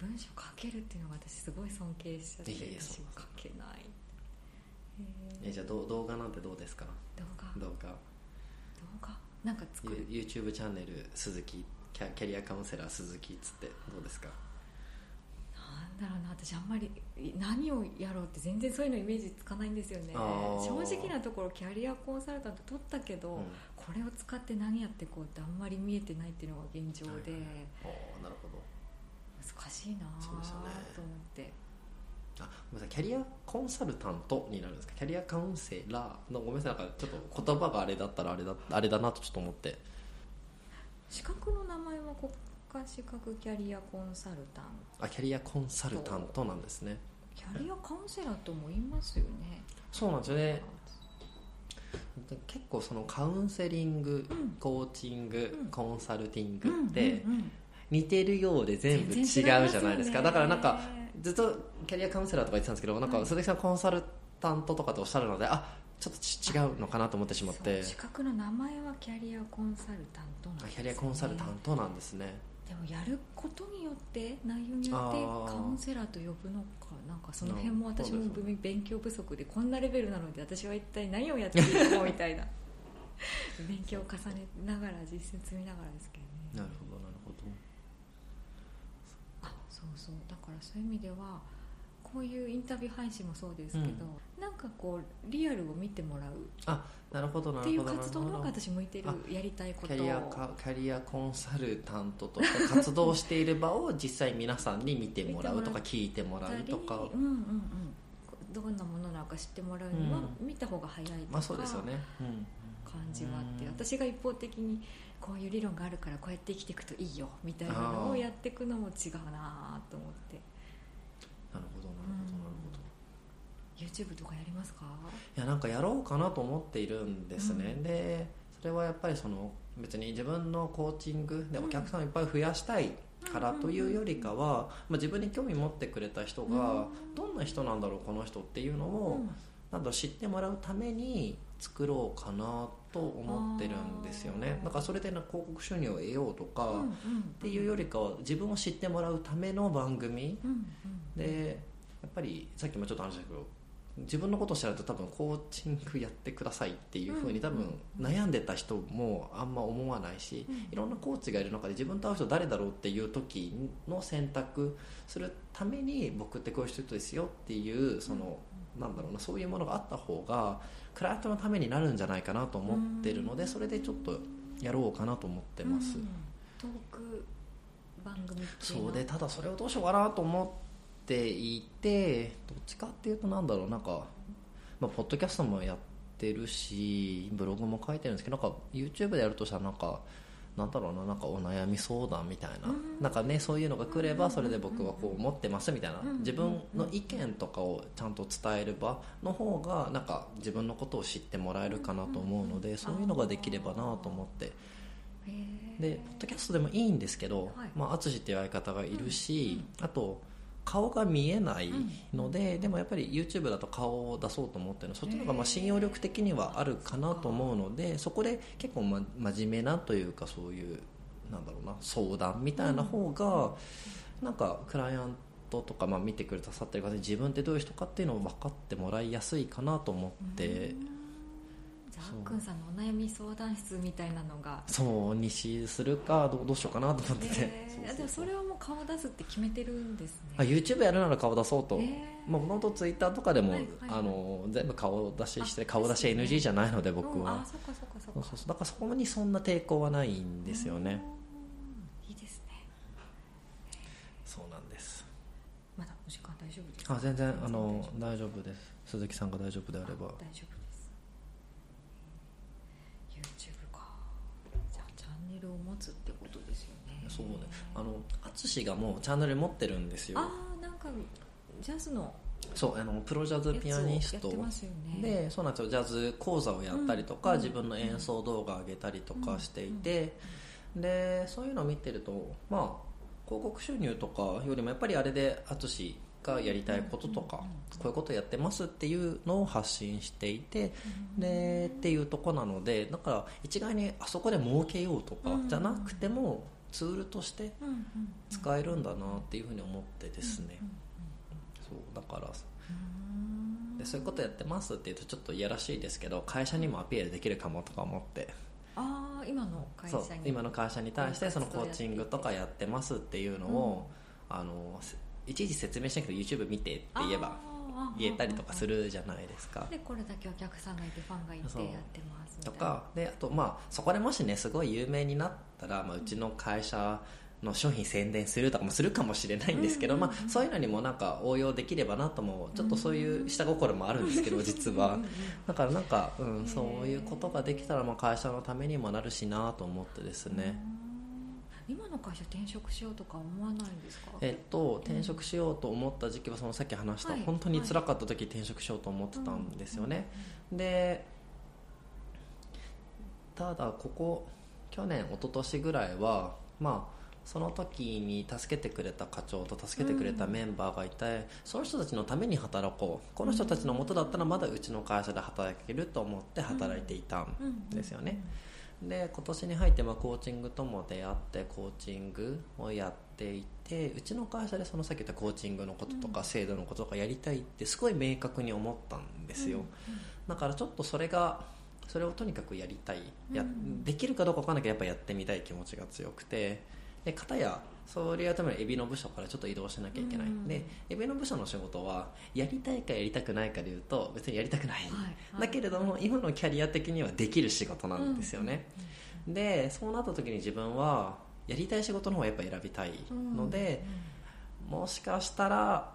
文章書けるっていうのが私すごい尊敬しちゃっていや書けない。へえじゃあ動画なんてどうですか？動画？動画。動画？なんか作る？You- YouTube チャンネル鈴木キャキャリアカウンセラー鈴木っつってどうですか？なんだろうな私あんまり何をやろうって全然そういうのイメージつかないんですよね。正直なところキャリアコンサルタント取ったけど、うん。これを使って何やっていこうってあんまり見えてないっていうのが現状で、おーなるほど難しいなそうと思って。あごめんなさい。キャリアコンサルタントになるんですか？キャリアカウンセラーのごめんなさい。なんかちょっと言葉があれだったらあれだ あれだなとちょっと思って。資格の名前は国家資格キャリアコンサルタント。あキャリアコンサルタントなんですね。キャリアカウンセラーとも言いますよね。そうなんですよね。結構そのカウンセリング、うん。コーチング、うん。コンサルティングうんってうんうん似てるようで全部違うじゃないですか。だからなんかずっとキャリアカウンセラーとか言ってたんですけどなんかはい。鈴木さんコンサルタントとかっておっしゃるのであちょっとち違うのかなと思ってしまって。資格の名前はキャリアコンサルタントなんです、ね、あキャリアコンサルタントなんですね。でもやることによって内容によってカウンセラーと呼ぶのかなんかその辺も私も勉強不足でこんなレベルなので私は一体何をやっているのみたいな。勉強を重ねながら実践積みながらですけどね。なるほどなるほど。あそうそう。だからそういう意味ではこういうインタビュー配信もそうですけど、なんかこうリアルを見てもらう。あなるほどなっていうるほど。なる活動の方が私向いてるあやりたいこと。キャリアカキャリアコンサルタントとして活動している場を実際皆さんに見てもらうとか聞いてもらうとか。うんうんうん。どんなものなのか知ってもらうにはう見た方が早いとかまあそうですよね、うん、感じはあってうん私が一方的にこういう理論があるからこうやって生きていくといいよみたいなのをやっていくのも違うなと思って。なるほどなるほどなるほど。YouTube とかやりますか？いやなんかやろうかなと思っているんですね、うん。でそれはやっぱりその別に自分のコーチングでうん。お客さんをいっぱい増やしたいからというよりかは、まあ、自分に興味持ってくれた人がどんな人なんだろうこの人っていうのを、うん。なん知ってもらうために作ろうかなと思ってるんですよね。だからそれでな広告収入を得ようとか、っていうよりかは自分を知ってもらうための番組。でやっぱりさっきもちょっと話したけど自分のことを知られると多分コーチングやってくださいっていうふうに多分悩んでた人もあんま思わないしうん。いろんなコーチがいる中で自分と会う人誰だろうっていう時の選択するために僕ってこういう人ですよっていうそのなんだろうなそういうものがあった方がクライアントのためになるんじゃないかなと思ってるのでそれでちょっとやろうかなと思ってます。うん。トーク番組そうでただそれをどうしようかなと思っていてどっちかっていうとなんだろうなんか、まあ、ポッドキャストもやってるしブログも書いてるんですけどなんか YouTube でやるとしたらなんかなんだろうななんかお悩み相談みたいな、うん。なんかねそういうのが来ればそれで僕はこう思ってますみたいな、うん。自分の意見とかをちゃんと伝える場の方がなんか自分のことを知ってもらえるかなと思うので、そういうのができればなと思って。でポッドキャストでもいいんですけど、はい。まあ、淳っていう相方がいるし、あと顔が見えないので、でもやっぱり YouTube だと顔を出そうと思ってるのそっちの方がまあ信用力的にはあるかなと思うのでそこで結構、ま、真面目なというかそういうなんだろうな相談みたいな方が、なんかクライアントとか、まあ、見てくれたさってる方に自分ってどういう人かっていうのを分かってもらいやすいかなと思って。じゃあっくんさんのお悩み相談室みたいなのが。そうにしするかどうどうしようかなと思ってて、へー。でもそれはもう顔出すって決めてるんですね。あ YouTube やるなら顔出そうと、へー。まあ、もともと Twitter とかでも、はいはいはい。あの全部顔出ししてあ顔出し NG じゃないので僕うんあは、そっかそっかそっか。そうそうそう。だからそこにそんな抵抗はないんですよね。うん。いいですね。そうなんです。まだお時間大丈夫ですか？あ全然あの大大丈夫です。鈴木さんが大丈夫であれば。大丈夫です YouTube かじゃあチャンネルを持つってことですよね。そうね。あの淳がもうチャンネル持ってるんですよ。あーなんかジャズのそうあのプロジャズピアニストでそうなんですよ。ジャズ講座をやったりとか、うん。自分の演奏動画を上げたりとかしていて、でそういうのを見てるとまあ広告収入とかよりもやっぱりあれで淳がやりたいこととか、こういうことやってますっていうのを発信していて、でっていうとこなのでだから一概にあそこで儲けようとかうん。じゃなくても、ツールとして使えるんだなっていうふうに思ってですね、そうだから。うん。でそういうことやってますって言うとちょっといやらしいですけど会社にもアピールできるかもとか思って。ああ今の会社に。今の会社に対してそのコーチングとかやってますっていうのを、あのせいちいち説明しなくて YouTube 見てって言えば言えたりとかするじゃないですか。でこれだけお客さんがいてファンがいてやってますとかであとまあそこでもしねすごい有名になったら、まあ、うちの会社の商品宣伝するとかもするかもしれないんですけど、まあ、そういうのにもなんか応用できればなともちょっとそういう下心もあるんですけど実は。だからなんか、うん、そういうことができたらまあ会社のためにもなるしなと思ってですね、うん今の会社転職しようとか思わないんですか？えっと、転職しようと思った時期はそのさっき話した、はい。本当に辛かった時転職しようと思ってたんですよね、でただここ去年一昨年ぐらいはまあその時に助けてくれた課長と助けてくれたメンバーがいて、その人たちのために働こう。この人たちの元だったらまだうちの会社で働けると思って働いていたんうんですよね、で今年に入ってまあコーチングとも出会ってコーチングをやっていてうちの会社でそのさっき言ったコーチングのこととか制度のこととかやりたいってすごい明確に思ったんですよ、だからちょっとそれがそれをとにかくやりたい、やうん。できるかどうか分からなきゃやっぱやってみたい気持ちが強くて。で片やそれやるためにエビの部署からちょっと移動しなきゃいけない、うんでエビの部署の仕事はやりたいかやりたくないかでいうと別にやりたくない、はい。だけれども今のキャリア的にはできる仕事なんですよね、でそうなった時に自分はやりたい仕事の方をやっぱ選びたいので、もしかしたら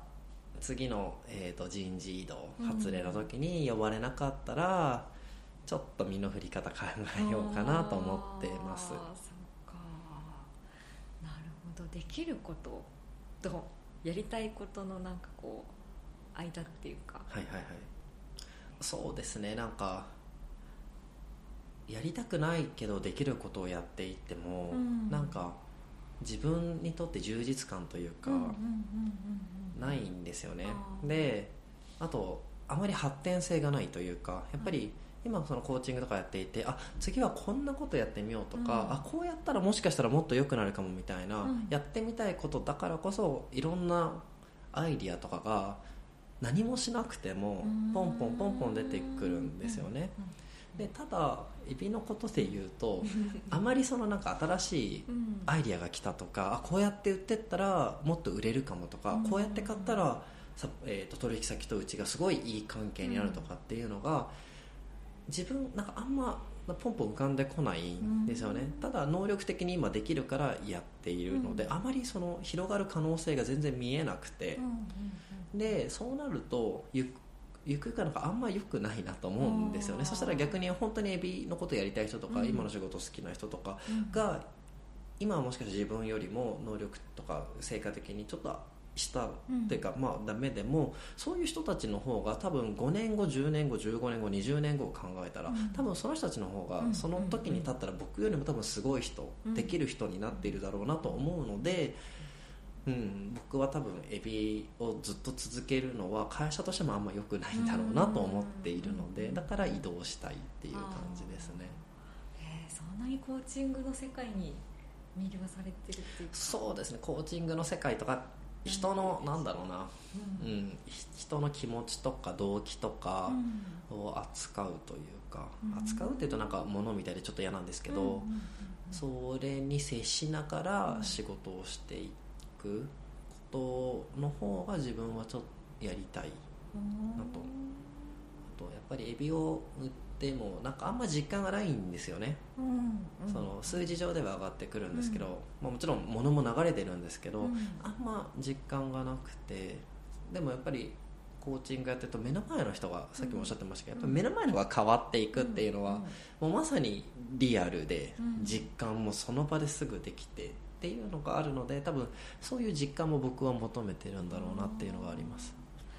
次の、えー、と人事異動うん発令の時に呼ばれなかったら、ちょっと身の振り方考えようかなと思ってますできることとやりたいことのなんかこう間っていうか。はいはいはい。そうですねなんかやりたくないけどできることをやっていっても、うん。なんか自分にとって充実感というか、うんうんうんうんうんないんですよね。であとあまり発展性がないというかやっぱり今そのコーチングとかやっていてあ次はこんなことやってみようとか、うん。あこうやったらもしかしたらもっと良くなるかもみたいな、うん。やってみたいことだからこそいろんなアイディアとかが何もしなくてもうん。ポンポンポンポン出てくるんですよね。でただエビのことで言うとあまりそのなんか新しいアイディアが来たとかあこうやって売ってったらもっと売れるかもとか、うん。こうやって買ったらさ、えー、と取引先とうちがすごいいい関係になるとかっていうのが、自分なんかあんまポンポン浮かんでこないんですよね、ただ能力的に今できるからやっているので、うん。あまりその広がる可能性が全然見えなくて。うん、うんうん。でそうなるとゆくゆくゆくはなんかあんま良くないなと思うんですよね。そしたら逆に本当にエビのことやりたい人とか、うん。今の仕事好きな人とかうんが今はもしかして自分よりも能力とか成果的にちょっと下っていうか、まあダメでもそういう人たちの方が多分5年後10年後15年後20年後を考えたら、うん。多分その人たちの方がうん。その時に立ったら僕よりも多分すごい人、うん。できる人になっているだろうなと思うので、うん、僕は多分エビをずっと続けるのは会社としてもあんま良くないんだろうなと思っているので、うん。だから移動したいっていう感じですね。へーそんなにコーチングの世界に魅了されてるっていうか。そうですね。コーチングの世界とか人のなんだろうな、ううん。人の気持ちとか動機とかうん。を扱うというか、うん。扱うっていうとなんか物みたいでちょっと嫌なんですけど、うんうんうんそれに接しながら仕事をしていくことの方が自分はちょっとやりたいうんなとあとやっぱりエビを売ってもなんかあんま実感がないんですよね、うんうん。その数字上では上がってくるんですけど、うん。まあ、もちろん物も流れてるんですけど、うん。あんま実感がなくてでもやっぱりコーチングやってると目の前の人がさっきもおっしゃってましたけど、やっぱ目の前の人が変わっていくっていうのは、もうまさにリアルでうん。実感もその場ですぐできてっていうのがあるので多分そういう実感も僕は求めてるんだろうなっていうのがあります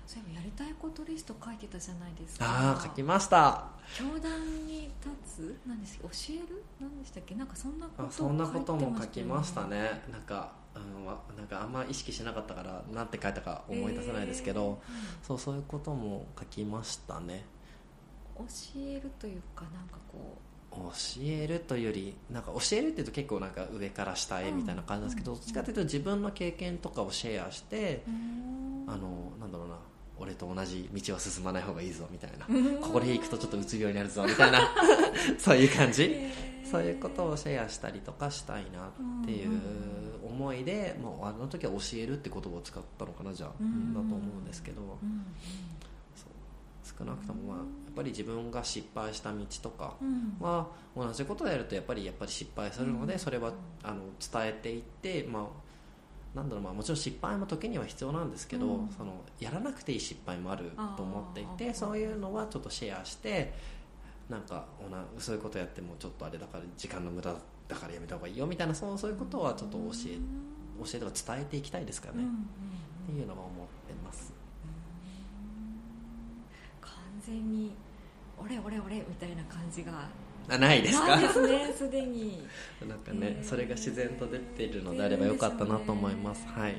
そういえばやりたいことリスト書いてたじゃないですか。ああ書きました。教壇に立つ何です教える？何でしたっけ？なんかそんなことあそんなことも書きましたね。なんか,、うん、わなんかあんま意識しなかったから何て書いたか思い出せないですけど、そうそういうことも書きましたね。教えるというかなんかこう。教えるというよりなんか教えるっていうと結構なんか上から下へみたいな感じなんですけど、うんどっちかというと自分の経験とかをシェアして、うん。あのなんだろうな俺と同じ道は進まない方がいいぞみたいな、うん。ここで行くとちょっとうつ病になるぞみたいな。そういう感じ。そういうことをシェアしたりとかしたいなっていう思いで、もうあの時は教えるって言葉を使ったのかなじゃあ、うん。だと思うんですけど、少なくともまあやっぱり自分が失敗した道とかうん。は同じことをやるとやっぱりやっぱり失敗するので、うん。それはあの伝えていって、まあ、なんだろうまあもちろん失敗も時には必要なんですけど、うん。そのやらなくていい失敗もあると思っていてそういうのはちょっとシェアしてなんかおなそういうことやってもちょっとあれだから時間の無駄だからやめた方がいいよみたいなそうそういうことはちょっと教え教えとか伝えていきたいですかね、うんうんっていうのは思ってます。完全に「俺俺俺」みたいな感じがあないですか？ですねすでに。なんかねへー。それが自然と出ているのであればよかったなと思います。ねはい。へー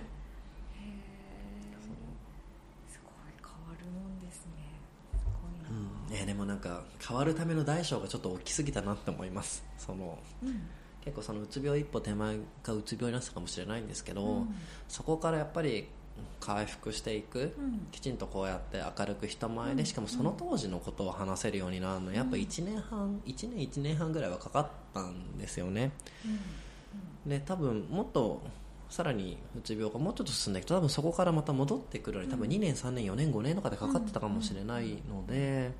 すごい変わるもんですね。すごいな。うん。えーでもなんか変わるための大小がちょっと大きすぎたなって思います。そのうん。結構そのうつ病一歩手前がうつ病になってたかもしれないんですけど、うん。そこからやっぱり回復していく、うん。きちんとこうやって明るく人前うん。でしかもその当時のことを話せるようになるのやっぱ1年半1年1年半ぐらいはかかったんですよね。うん。で多分もっとさらにうつ病がもうちょっと進んでいくと多分そこからまた戻ってくるのに多分うん。2年3年4年5年とかでかかってたかもしれないので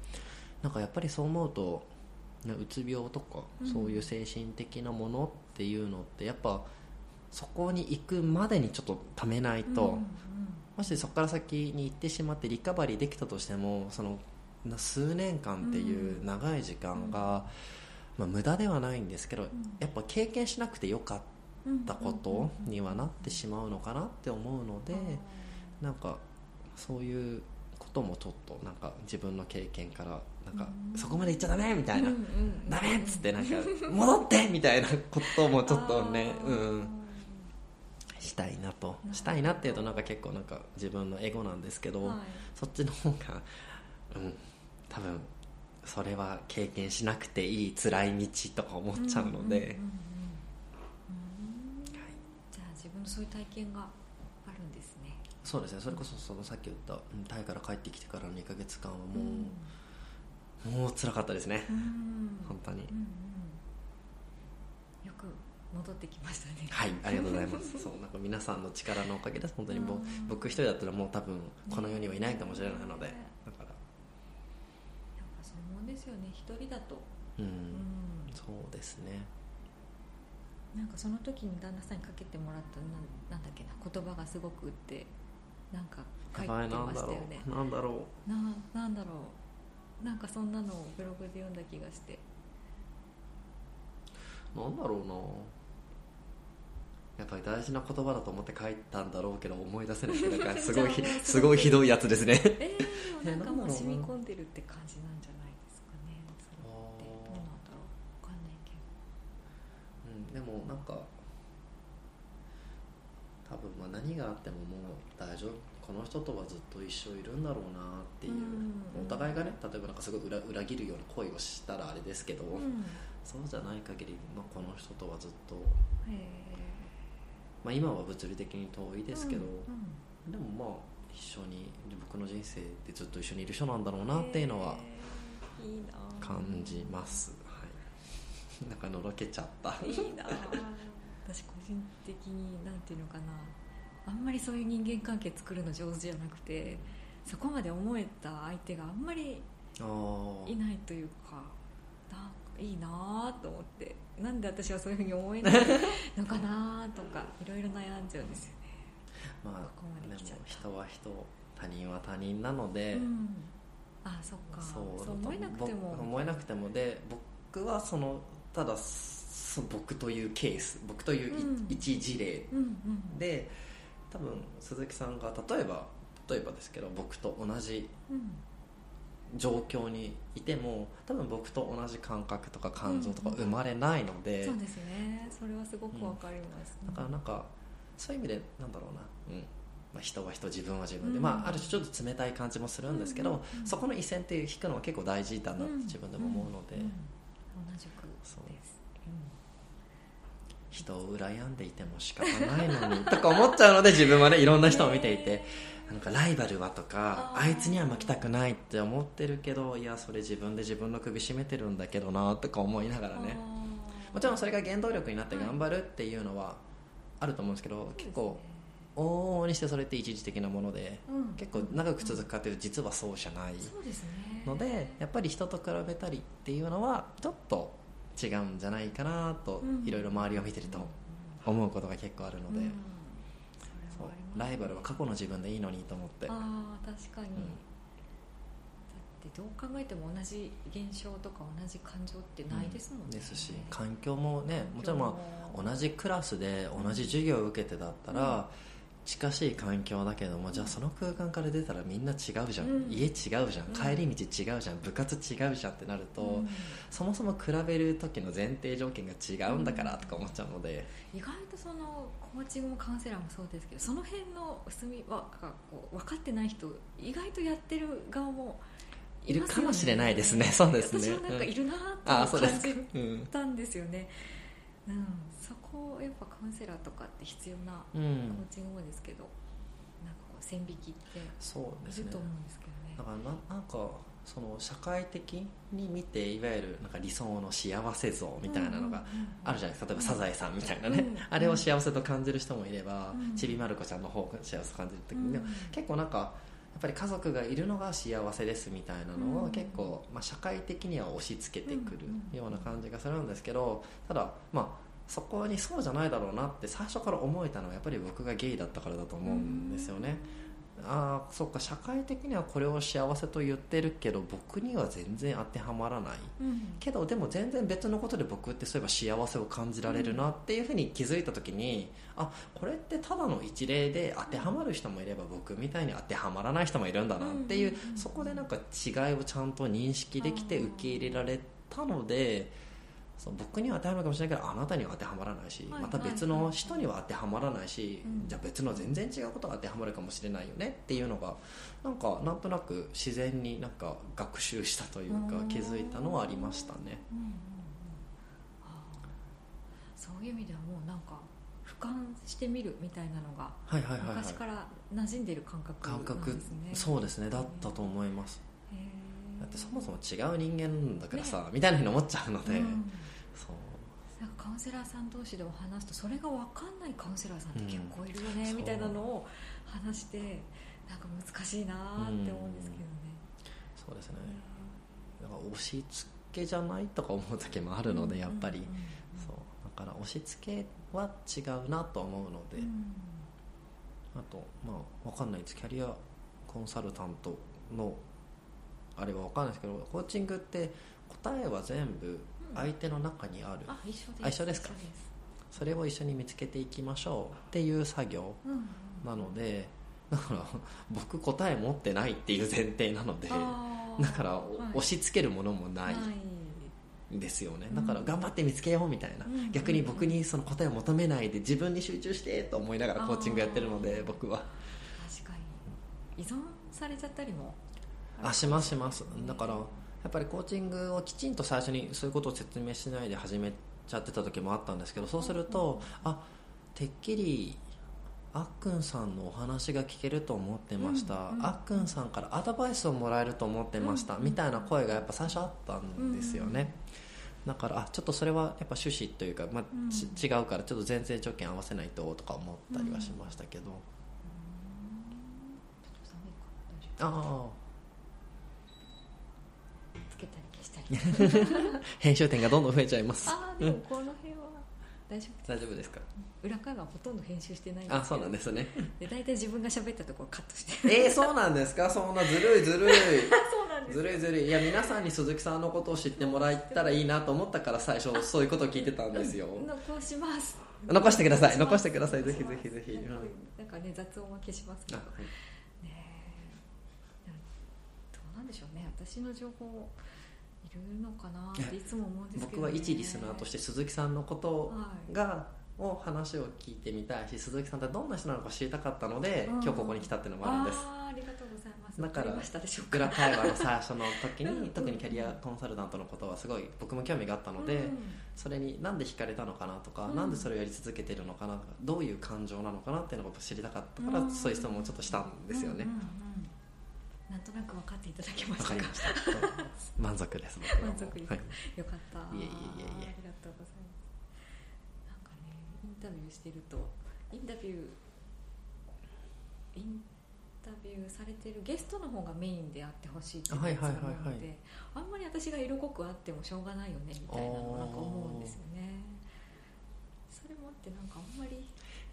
なんかやっぱりそう思うとねうつ病とかうん。そういう精神的なものっていうのってやっぱそこに行くまでにちょっとためないと、うんうんもしそこから先に行ってしまってリカバリーできたとしてもそのな数年間っていう長い時間が、まあ、無駄ではないんですけど、やっぱ経験しなくてよかっうんたことにはなってしまうのかなって思うので、なんかそういうこともちょっとなんか自分の経験からなんかうん。そこまで行っちゃダメみたいな、うんうんダメっつってなんか戻ってみたいなこともちょっとねうんしたいなとどしたいなっていうとなんか結構なんか自分のエゴなんですけど、はい。そっちの方がうん多分それは経験しなくていい辛い道とか思っちゃうので、んんうんうんうんじゃあ自分のそういう体験があるんですね。そうですね。それこそそのさっき言ったうんタイから帰ってきてからの2ヶ月間はもう、もう辛かったですね、うん。本当に。うんうん。よく戻ってきましたね。はいありがとうございます。そうなんか皆さんの力のおかげです本当にも僕一人だったらもう多分この世にはいないかもしれないのでねだから。やっぱそう思うんですよね。一人だと。うん、うん。そうですね。なんかその時に旦那さんにかけてもらったなんなんだっけな言葉がすごくってなんか書いてましたよね。うなんだろう。ななんだろう。なんかそんなのをブログで読んだ気がして。なんだろうなやっぱり大事な言葉だと思って書いたんだろうけど思い出せないけどなんかすごい すごいひどいやつですね。えー、なんかもう染み込んでるって感じなんじゃないですかね。それって。どうなんだろう。わかんないけど。うん、でもなんか多分まあ何があってももう大丈夫。この人とはずっと一緒いるんだろうなっていう、うんお互いがね例えばなんかすごい裏裏切るような恋をしたらあれですけど、うん。そうじゃない限り、まあ、この人とはずっと、へえまあ、今は物理的に遠いですけど、うんでもまあ一緒に僕の人生でずっと一緒にいる人なんだろうなっていうのはへーいいな。感じます、はい、なんかのろけちゃった。いいな。私個人的になんていうのかな。あんまりそういう人間関係作るの上手じゃなくてそこまで思えた相手があんまりいないというかなんかいいなと思って。なんで私はそういうふうに思えない？のかなとかいろいろ悩んじゃうんですよね。まあここまでも人は人他人は他人なので、うん、あそっか。そう思えなくても。僕思えなくてもで僕はそのただそ僕というケース僕というい、うん。一事例で多分鈴木さんが例えば例えばですけど僕と同じうん状況にいても多分僕と同じ感覚とか感情とかうん生まれないので、そうですね。それはすごくわかります、だからなんかそういう意味でなんだろうな、うん。まあ、人は人自分は自分で、うん。まあ、ある種ちょっと冷たい感じもするんですけど、うんうんうん。そこの一線って引くのは結構大事だなって自分でも思うので、んん。同じくそう。です、人を羨んでいても仕方ないのにとか思っちゃうので自分はねいろんな人を見ていてなんかライバルはとかあいつには負けたくないって思ってるけどいやそれ自分で自分の首絞めてるんだけどなとか思いながらうんねもちろんそれが原動力になって頑張るっていうのはあると思うんですけど結構往々にしてそれって一時的なものでうん。結構長く続くかというと実はそうじゃないそうですね。のでやっぱり人と比べたりっていうのはちょっと違うんじゃないかなとうん。いろいろ周りを見てると思うことが結構あるので、うんライバルは過去の自分でいいのにと思って。ああ確かに、うん。だってどう考えても同じ現象とか同じ感情ってないですもんね、ですし環境もねも。ちろんまあ同じクラスで同じ授業を受けてだったら、うん。近しい環境だけどもじゃあその空間から出たらみんな違うじゃん、うん。家違うじゃん。うん。帰り道違うじゃん。部活違うじゃんってなると、うん。そもそも比べる時の前提条件が違うんだからとか思っちゃうので、意外とそのコーチングもカウンセラーもそうですけどその辺の薄みはがこう分かってない人意外とやってる側もいるますよかもしれないですね。そうですね私もなんかいるなああそうです。って感じうん、たんですよね、うん、そこやっぱカウンセラーとかって必要なコーうん、チングもですけど、なんかこう線引きっていると思うんですけどね。だからななんかその社会的に見ていわゆるなんか理想の幸せ像みたいなのがあるじゃないですか。例えばサザエさんみたいなね、うんあれを幸せと感じる人もいれば、うん。ちびまる子ちゃんの方が幸せと感じる時うんに、結構なんかやっぱり家族がいるのが幸せですみたいなのうんを結構、まあ、社会的には押し付けてくるうんような感じがするんですけどただまあそこにそうじゃないだろうなって最初から思えたのはやっぱり僕がゲイだったからだと思うんですよね。ああそっか社会的にはこれを幸せと言ってるけど僕には全然当てはまらない。うん。けどでも全然別のことで僕ってそういえば幸せを感じられるなっていうふうに気づいた時にあこれってただの一例で当てはまる人もいれば僕みたいに当てはまらない人もいるんだなっていううん。そこでなんか違いをちゃんと認識できて受け入れられたのでそう僕には当てはまるかもしれないけどあなたには当てはまらないしはいまた別の人には当てはまらないしうん。じゃあ別の全然違うことが当てはまるかもしれないよねっていうのがなんかなんとなく自然になんか学習したというかうん気づいたのはありましたね。うんうん。うんあー。そういう意味ではもうなんか俯瞰してみるみたいなのがはいはいはい、はい。昔から馴染んでる感覚なん感覚ですね。そうですね。だったと思います。へーだってそもそも違う人間だからさ、みたいなふうに思っちゃうので、うん。そう。なんかカウンセラーさん同士でも話すとそれが分かんないカウンセラーさんって結構いるよね、うん。みたいなのを話してなんか難しいなーって思うんですけどね、そうですね。だから押し付けじゃないとか思う時もあるのでやっぱり、うんうんそう。だから押し付けは違うなと思うので、うん。あとまあ分かんないです。キャリアコンサルタントのあれは分かんないですけどコーチングって答えは全部相手の中にある、あ一緒です。あ一緒ですか？それを一緒に見つけていきましょうっていう作業うんなのでだから僕答え持ってないっていう前提なのでだからはい。押し付けるものもないんですよね。だから頑張って見つけようみたいな。うん逆に僕にその答えを求めないで自分に集中してと思いながらコーチングやってるので僕は。確かに。依存されちゃったりもあしますします。だからやっぱりコーチングをきちんと最初にそういうことを説明しないで始めちゃってた時もあったんですけどそうするとあてっきりあっくんさんのお話が聞けると思ってました、うんうんあっくんさんからアドバイスをもらえると思ってました、うんみたいな声がやっぱ最初あったんですよね、だからあちょっとそれはやっぱ趣旨というか、まあうん。ち違うからちょっと全然条件合わせないととか思ったりはしましたけど、ちょっと寒いか。大丈ああ夫つけたり消したり 編集点がどんどん増えちゃいます。ああでもこの辺は大丈夫大丈夫ですか？裏側はほとんど編集してないんで。すあそうなんですね。で大体自分が喋ったところカットして。えー、そうなんですか？そんなずるいずるい。そうなんずるいずるい。いや皆さんに鈴木さんのことを知ってもらえたらいいなと思ったから最初そういうことを聞いてたんですよ。残します。残してください。残残してください。ぜひぜひぜひ、うん。なんかね雑音は消しますけどあはい。ねえ。どうなんでしょうね。私の情報いるのかなっていつも思うんですけど、ね、僕は一リスナーとして鈴木さんのことはい。が、を話を聞いてみたいし鈴木さんってどんな人なのか知りたかったので、うん今日ここに来たっていうのもあるんです。ありがとうございます。だからわりましたでしょうか。裏会話の最初の時に 特にキャリアコンサルタントのことはすごい僕も興味があったので、うんそれになんで惹かれたのかなとか、うん。なんでそれをやり続けてるのかなどういう感情なのかなっていうのを知りたかったから、うん。そういう質問をちょっとしたんですよね。うんうんうんなんとなく分かっていただけまわ、した。か満足です。満足です。はい。よかった。いえいえいえいえ。ありがとうございます。なんかねインタビューしてるとインタビューインタビューされてるゲストの方がメインであってほしいっていうやつがあるので、はいあんまり私が色濃くあってもしょうがないよねみたいなのをなんか思うんですよね。それもあってなんかあんまり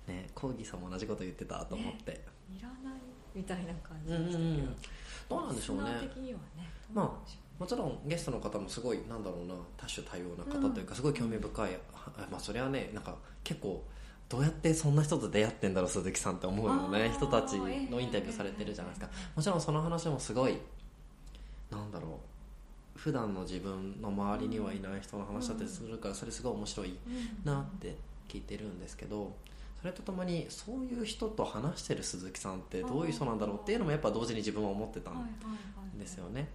ねコーギーさんも同じこと言ってたと思って、いらないみたいな感じうんでしたけど、うんうんどうなんでしょうね。ねまあもちろんゲストの方もすごいなんだろうな多種多様な方というか、すごい興味深い、あまあそれはねなんか結構どうやってそんな人と出会ってんだろう鈴木さんって思うよね。人たちのインタビューされてるじゃないですか。ええもちろんその話もすごいなんだろう。普段の自分の周りにはいない人の話だったりするからそれすごい面白いうんなって聞いてるんですけどそれとともにそういう人と話してる鈴木さんってどういう人なんだろうっていうのもやっぱ同時に自分は思ってたんですよね。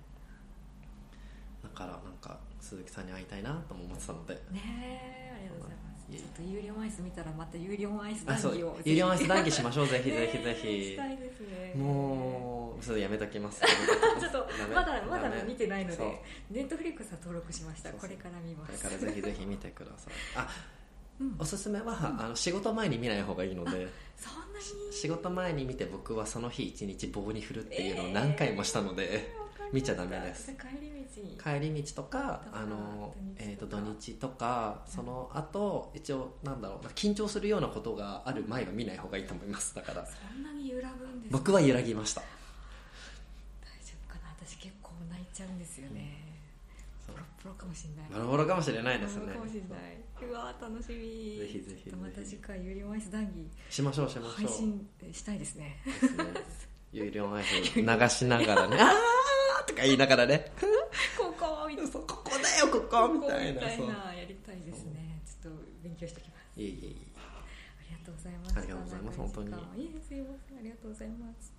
だからなんか鈴木さんに会いたいなとも思ってたので。ねえありがとうございます。ちょっと有料アイス見たらまた有料アイス談義を有料アイス談義しまましょうぜ。ひぜひぜひ。したいですね。もうそれやめときます。ちょっとまだまだ見てないのでネットフリックスは登録しました。これから見ます。これからぜひぜひ見てください。あうんおすすめは、あの仕事前に見ない方がいいのでそんなに？仕事前に見て僕はその日一日棒に振るっていうのを何回もしたので、見ちゃダメです。帰り道。に帰り道とかあの土日とか。えー、と土日とかその後一応なんだろう緊張するようなことがある前は見ない方がいいと思います。だからそんなに揺らぐんです僕は揺らぎました。大丈夫かな。私結構泣いちゃうんですよねロかもしれない。ボロボロかもしれないですね。かもしれない。うわー楽しみ。ぜひぜひまた次回有料アイス談義。しましょうしましょう。配信したいですね。ですね。有料アイス 流しながらね。あーとか言いながらね。ここみたいなここだよここみたいな。そう。なやりたいですね。ちょっと勉強しておきます。いえいえいえ。ありがとうございます。ありがとうございます本当に。いいですよありがとうございます